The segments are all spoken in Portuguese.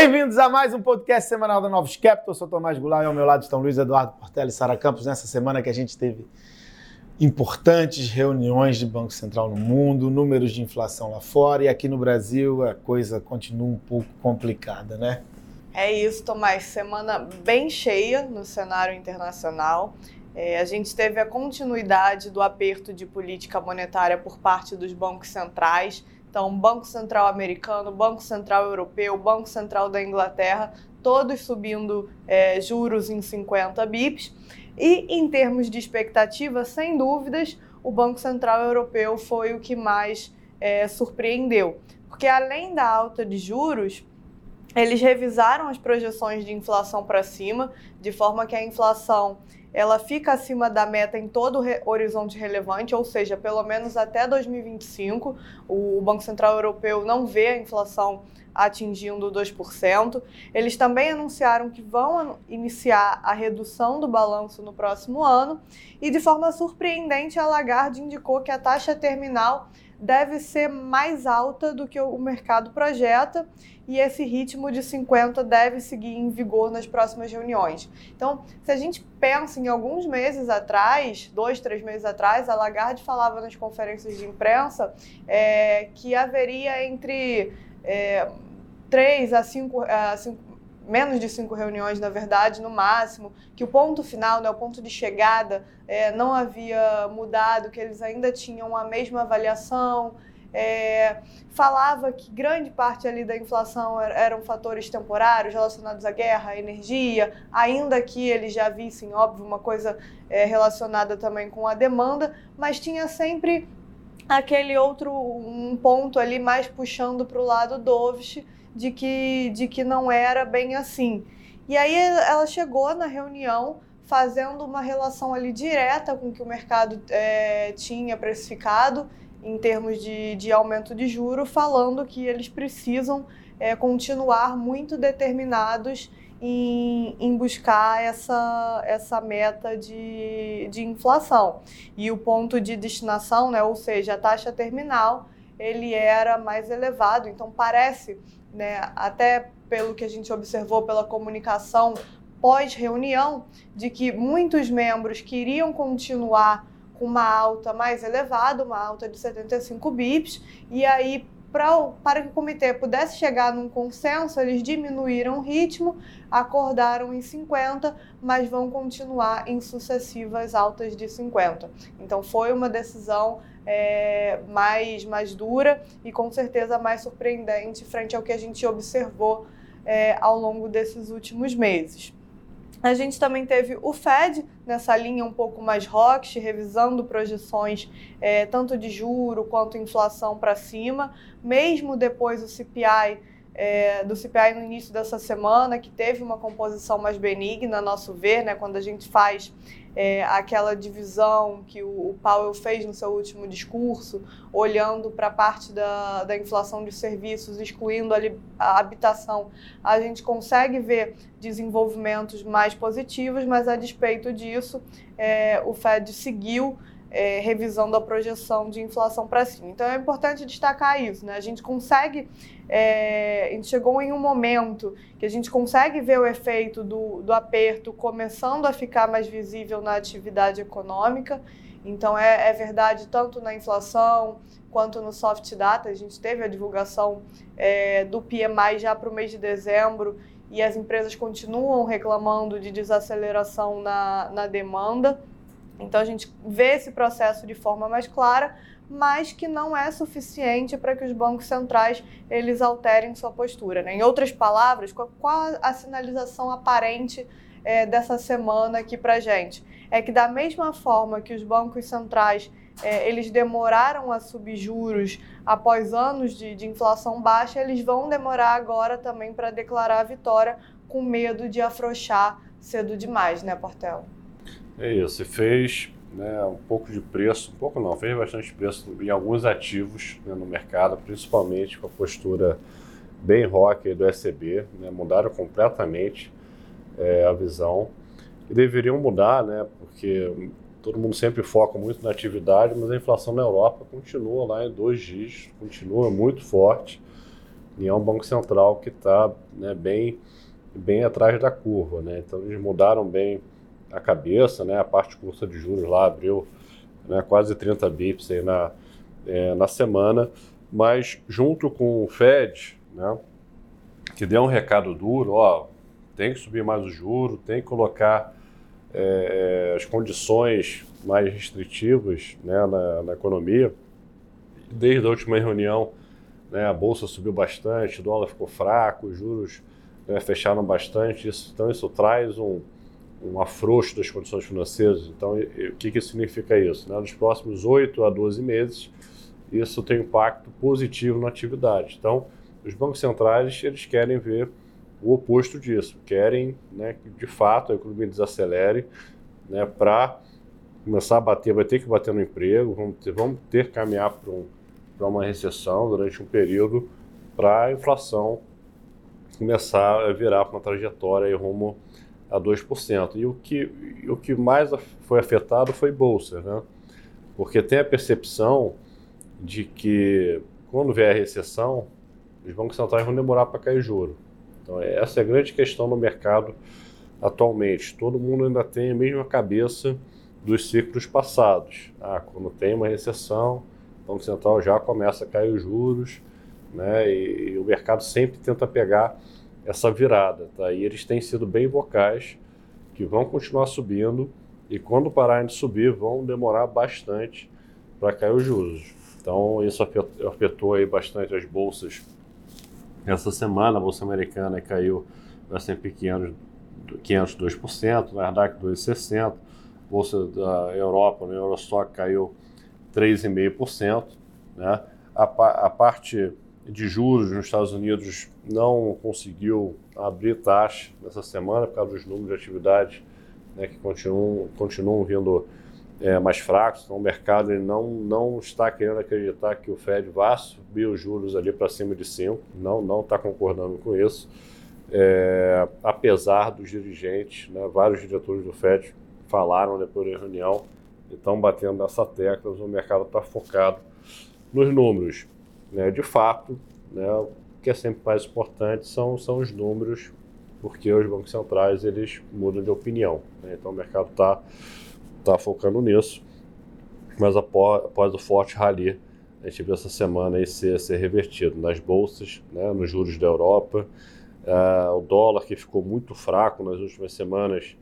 Bem-vindos a mais um podcast semanal da Novos Capital. Eu sou Tomás Goulart e ao meu lado estão Luiz Eduardo Portela e Sara Campos. Nessa semana que a gente teve importantes reuniões de Banco Central no mundo, números de inflação lá fora e aqui no Brasil a coisa continua um pouco complicada, né? É isso, Tomás. Semana bem cheia no cenário internacional. É, a gente teve a continuidade do aperto de política monetária por parte dos bancos centrais então, Banco Central americano, Banco Central europeu, Banco Central da Inglaterra, todos subindo é, juros em 50 bips. E em termos de expectativa, sem dúvidas, o Banco Central Europeu foi o que mais é, surpreendeu. Porque além da alta de juros, eles revisaram as projeções de inflação para cima, de forma que a inflação ela fica acima da meta em todo o horizonte relevante, ou seja, pelo menos até 2025. O Banco Central Europeu não vê a inflação atingindo 2%. Eles também anunciaram que vão iniciar a redução do balanço no próximo ano e, de forma surpreendente, a Lagarde indicou que a taxa terminal deve ser mais alta do que o mercado projeta e esse ritmo de 50 deve seguir em vigor nas próximas reuniões. Então, se a gente pensa em alguns meses atrás, dois, três meses atrás, a Lagarde falava nas conferências de imprensa é, que haveria entre é, três a cinco, a cinco menos de cinco reuniões, na verdade, no máximo, que o ponto final, né, o ponto de chegada, é, não havia mudado, que eles ainda tinham a mesma avaliação. É, falava que grande parte ali da inflação eram fatores temporários relacionados à guerra, à energia, ainda que eles já vissem, óbvio, uma coisa é, relacionada também com a demanda, mas tinha sempre aquele outro um ponto ali mais puxando para o lado dovish, de que, de que não era bem assim. E aí ela chegou na reunião fazendo uma relação ali direta com o que o mercado é, tinha precificado em termos de, de aumento de juro, falando que eles precisam é, continuar muito determinados em, em, buscar essa, essa meta de, de inflação. E o ponto de destinação, né, ou seja, a taxa terminal, ele era mais elevado. Então parece né, até pelo que a gente observou pela comunicação pós-reunião, de que muitos membros queriam continuar com uma alta mais elevada, uma alta de 75 bips, e aí pra, para que o comitê pudesse chegar num consenso, eles diminuíram o ritmo, acordaram em 50, mas vão continuar em sucessivas altas de 50. Então foi uma decisão é, mais, mais dura e com certeza mais surpreendente frente ao que a gente observou é, ao longo desses últimos meses. A gente também teve o Fed nessa linha um pouco mais rocks, revisando projeções é, tanto de juro quanto inflação para cima, mesmo depois do CPI é, do CPI no início dessa semana, que teve uma composição mais benigna, a nosso ver, né, quando a gente faz é, aquela divisão que o, o, Powell fez no seu último discurso, olhando para a parte da, da inflação de serviços, excluindo a, a habitação, a gente consegue ver desenvolvimentos mais positivos, mas a despeito disso, é, o Fed seguiu é, revisando a projeção de inflação para cima. Então é importante destacar isso, né? A gente consegue, é, a gente chegou em um momento que a gente consegue ver o efeito do, do aperto começando a ficar mais visível na atividade econômica. Então é, é verdade tanto na inflação quanto no soft data. A gente teve a divulgação é, do PMI já para o mês de dezembro e as empresas continuam reclamando de desaceleração na, na demanda. Então a gente vê esse processo de forma mais clara, mas que não é suficiente para que os bancos centrais eles alterem sua postura. Né? Em outras palavras, qual, a sinalização aparente é, dessa semana aqui para gente? É que da mesma forma que os bancos centrais é, eles demoraram a subir juros após anos de, de inflação baixa, eles vão demorar agora também para declarar a vitória com medo de afrouxar cedo demais, né, Portela? É isso, e fez né, um pouco de preço, um pouco não, fez bastante preço em alguns ativos né, no mercado, principalmente com a postura bem rock do SCB, né, mudaram completamente é, a visão e deveriam mudar, né, porque todo mundo sempre foca muito na atividade, mas a inflação na Europa continua lá em dois dígitos, continua muito forte. e é um banco central que está né, bem, bem atrás da curva. Né? Então eles mudaram bem a cabeça, né? a parte curta de juros lá abriu né, quase 30 bips aí na, é, na semana, mas junto com o Fed, né, que deu um recado duro, ó, tem que subir mais o juro, tem que colocar é, as condições mais restritivas né, na, na, economia. Desde a última reunião, né, a bolsa subiu bastante, o dólar ficou fraco, os juros né, fecharam bastante. Isso, então, isso traz um, um afrouxo das condições financeiras. Então, e, o que, que significa isso? Né? Nos próximos 8 a 12 meses, isso tem impacto positivo na atividade. Então, os bancos centrais eles querem ver o oposto disso, querem né, que de fato a economia desacelere né, para começar a bater, vai ter que bater no emprego, vamos ter, vamos ter que caminhar para um, uma recessão durante um período para a inflação começar a virar para uma trajetória rumo a 2%. E o que, o que mais foi afetado foi bolsa, né? porque tem a percepção de que quando vier a recessão, os bancos centrais vão demorar para cair juro. Então, essa é a grande questão no mercado atualmente. Todo mundo ainda tem a mesma cabeça dos ciclos passados. Ah, quando tem uma recessão, o Banco Central já começa a cair os juros, né? E, e o mercado sempre tenta pegar essa virada. Tá? E eles têm sido bem vocais que vão continuar subindo e quando pararem de subir vão demorar bastante para cair os juros. Então isso afetou, afetou aí bastante as bolsas essa semana. A bolsa americana caiu o S&P 500, 500 2%, Nasdaq 2,60%, bolsa da Europa, no Eurostock caiu 3,5%, né? A, a parte de juros nos Estados Unidos não conseguiu abrir taxa nessa semana por causa dos números de atividade né, que continuam, continuam vindo é, mais fracos. Então, o mercado ele não, não está querendo acreditar que o Fed vá subir os juros ali para cima de 5, não não está concordando com isso. É, apesar dos dirigentes, né, vários diretores do Fed falaram depois da reunião e estão batendo nessa tecla, o mercado está focado nos números. Né? De fato, né, o que é sempre mais importante são, são os números, porque os bancos centrais eles mudam de opinião. Né? Então o mercado está tá focando nisso, mas após, após o forte rally, a gente viu essa semana aí ser, ser revertido nas bolsas, né, nos juros da Europa. Uh, o dólar que ficou muito fraco nas últimas semanas,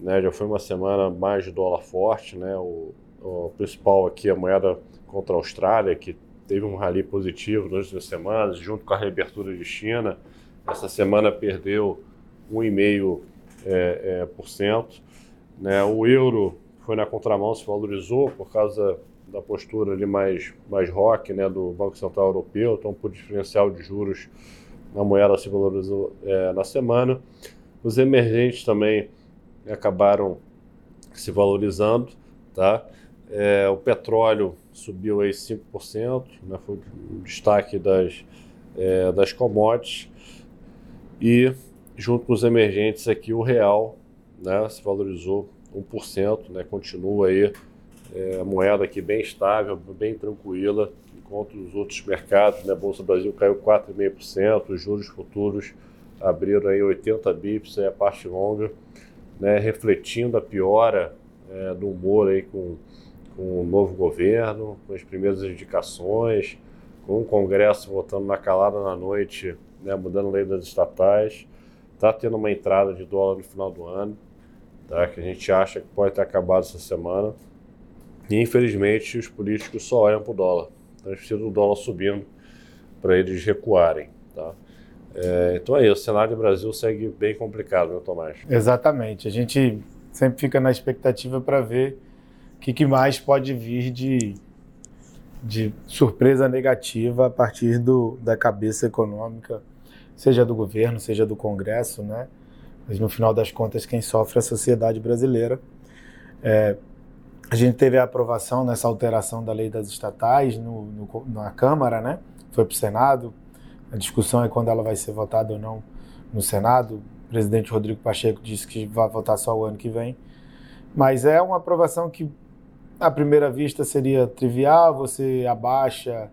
né, já foi uma semana mais de dólar forte, né, o, o principal aqui é a moeda contra a Austrália, que teve um rally positivo nas últimas semanas, junto com a reabertura de China. Essa semana perdeu 1,5%. É, é, por cento, né? O euro foi na contramão, se valorizou por causa da postura ali mais, mais rock né, do Banco Central Europeu, então por diferencial de juros a moeda se valorizou é, na semana. Os emergentes também acabaram se valorizando, tá? É, o petróleo subiu aí 5%, né, foi o destaque das, é, das commodities. E junto com os emergentes aqui, o real né, se valorizou 1%, né, continua aí é, a moeda aqui bem estável, bem tranquila, enquanto os outros mercados, né, a Bolsa Brasil caiu 4,5%, os juros futuros abriram aí 80 bips, aí a parte longa, né, refletindo a piora é, do humor aí com com o novo governo, com as primeiras indicações, com o Congresso votando na calada na noite, né, mudando a lei das estatais. Está tendo uma entrada de dólar no final do ano, tá, que a gente acha que pode ter acabado essa semana. E infelizmente os políticos só olham para o dólar. Então eles precisam do dólar subindo para eles recuarem. Tá? É, então é isso, o cenário do Brasil segue bem complicado, né, Tomás? Exatamente. A gente sempre fica na expectativa para ver o que, que, mais pode vir de, de surpresa negativa a partir do, da cabeça econômica, seja do governo, seja do Congresso, né? Mas no final das contas, quem sofre é a sociedade brasileira. É, a gente teve a aprovação nessa alteração da lei das estatais no, no, na Câmara, né? Foi para o Senado. A discussão é quando ela vai ser votada ou não no Senado. O presidente Rodrigo Pacheco disse que vai votar só o ano que vem. Mas é uma aprovação que à primeira vista seria trivial, você abaixa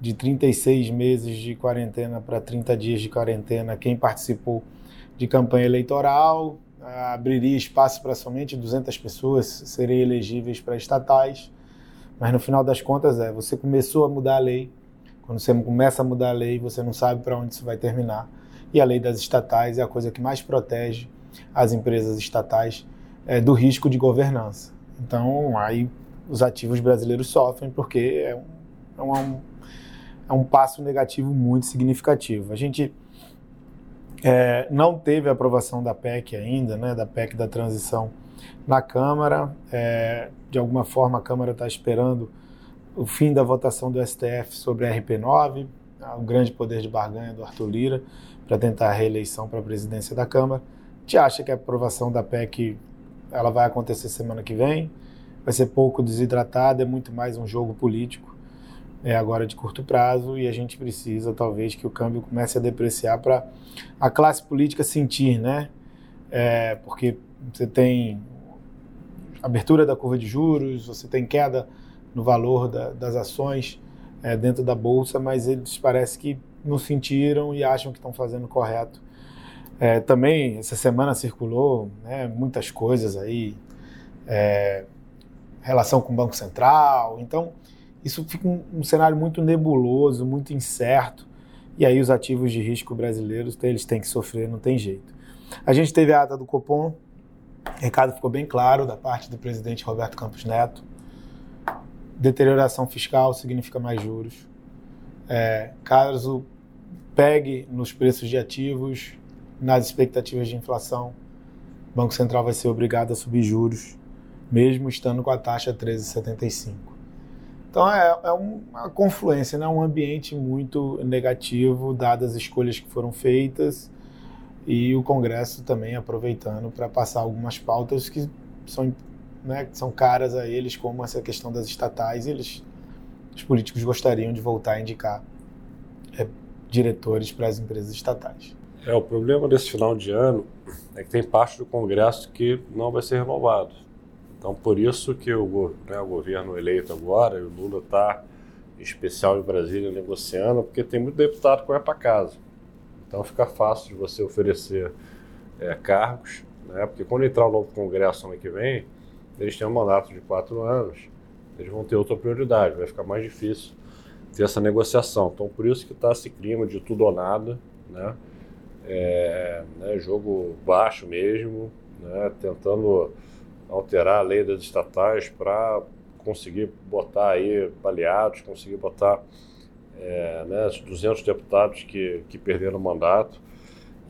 de 36 meses de quarentena para 30 dias de quarentena quem participou de campanha eleitoral, abriria espaço para somente 200 pessoas serem elegíveis para estatais, mas no final das contas é, você começou a mudar a lei, quando você começa a mudar a lei, você não sabe para onde isso vai terminar, e a lei das estatais é a coisa que mais protege as empresas estatais é, do risco de governança. Então, aí os ativos brasileiros sofrem porque é um, é um, é um passo negativo muito significativo. A gente é, não teve aprovação da PEC ainda, né, da PEC da transição na Câmara. É, de alguma forma, a Câmara está esperando o fim da votação do STF sobre a RP9, o grande poder de barganha do Arthur Lira, para tentar a reeleição para a presidência da Câmara. A gente acha que a aprovação da PEC ela vai acontecer semana que vem, vai ser pouco desidratada, é muito mais um jogo político é agora de curto prazo e a gente precisa talvez que o câmbio comece a depreciar para a classe política sentir, né? É, porque você tem abertura da curva de juros, você tem queda no valor da, das ações é, dentro da bolsa, mas eles parece que não sentiram e acham que estão fazendo correto. É, também essa semana circulou né, muitas coisas aí, é, relação com o Banco Central, então isso fica um, um, cenário muito nebuloso, muito incerto, e aí os ativos de risco brasileiros eles têm que sofrer, não tem jeito. A gente teve a ata do Copom, o recado ficou bem claro da parte do presidente Roberto Campos Neto. Deterioração fiscal significa mais juros. É, caso pegue nos preços de ativos, nas expectativas de inflação, o Banco Central vai ser obrigado a subir juros, mesmo estando com a taxa 13,75. Então é, é uma confluência, né? um ambiente muito negativo, dadas as escolhas que foram feitas, e o Congresso também aproveitando para passar algumas pautas que são, né, que são caras a eles, como essa questão das estatais, eles, os políticos gostariam de voltar a indicar é, diretores para as empresas estatais. É, o problema desse final de ano é que tem parte do Congresso que não vai ser renovado. Então, por isso que o, né, o governo eleito agora, o Lula está, em especial em Brasília, negociando, porque tem muito deputado que vai para casa. Então, fica fácil de você oferecer é, cargos, né, porque quando entrar o novo Congresso ano que vem, eles têm um mandato de quatro anos, eles vão ter outra prioridade, vai ficar mais difícil ter essa negociação. Então, por isso que está esse clima de tudo ou nada, né? É, né, jogo baixo mesmo, né, tentando alterar a lei das estatais para conseguir botar aí aliados, conseguir botar é, né, os 200 deputados que, que perderam o mandato.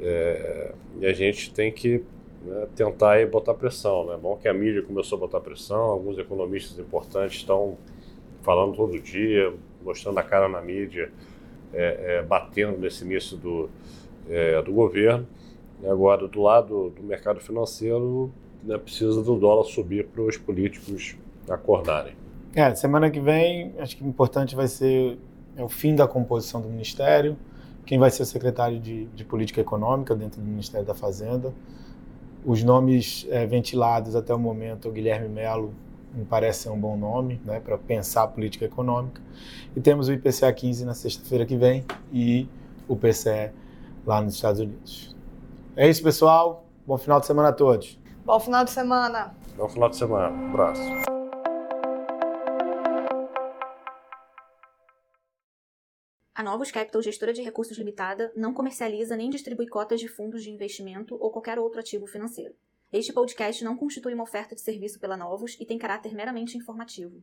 É, e a gente tem que né, tentar aí botar pressão. Né? Bom que a mídia começou a botar pressão, alguns economistas importantes estão falando todo dia, mostrando a cara na mídia, é, é, batendo nesse início do, é, do governo. Agora, do lado do mercado financeiro, né, precisa do dólar subir para os políticos acordarem. É, semana que vem, acho que importante vai ser é o fim da composição do Ministério, quem vai ser o secretário de, de Política Econômica dentro do Ministério da Fazenda. Os nomes é, ventilados até o momento, o Guilherme Melo me parece ser um bom nome né, para pensar a política econômica. E temos o IPCA 15 na sexta-feira que vem e o PCE lá nos Estados Unidos. É isso, pessoal. Bom final de semana a todos. Bom final de semana. Bom final de semana. Um abraço. A Novos Capital Gestora de Recursos Limitada não comercializa nem distribui cotas de fundos de investimento ou qualquer outro ativo financeiro. Este podcast não constitui uma oferta de serviço pela Novos e tem caráter meramente informativo.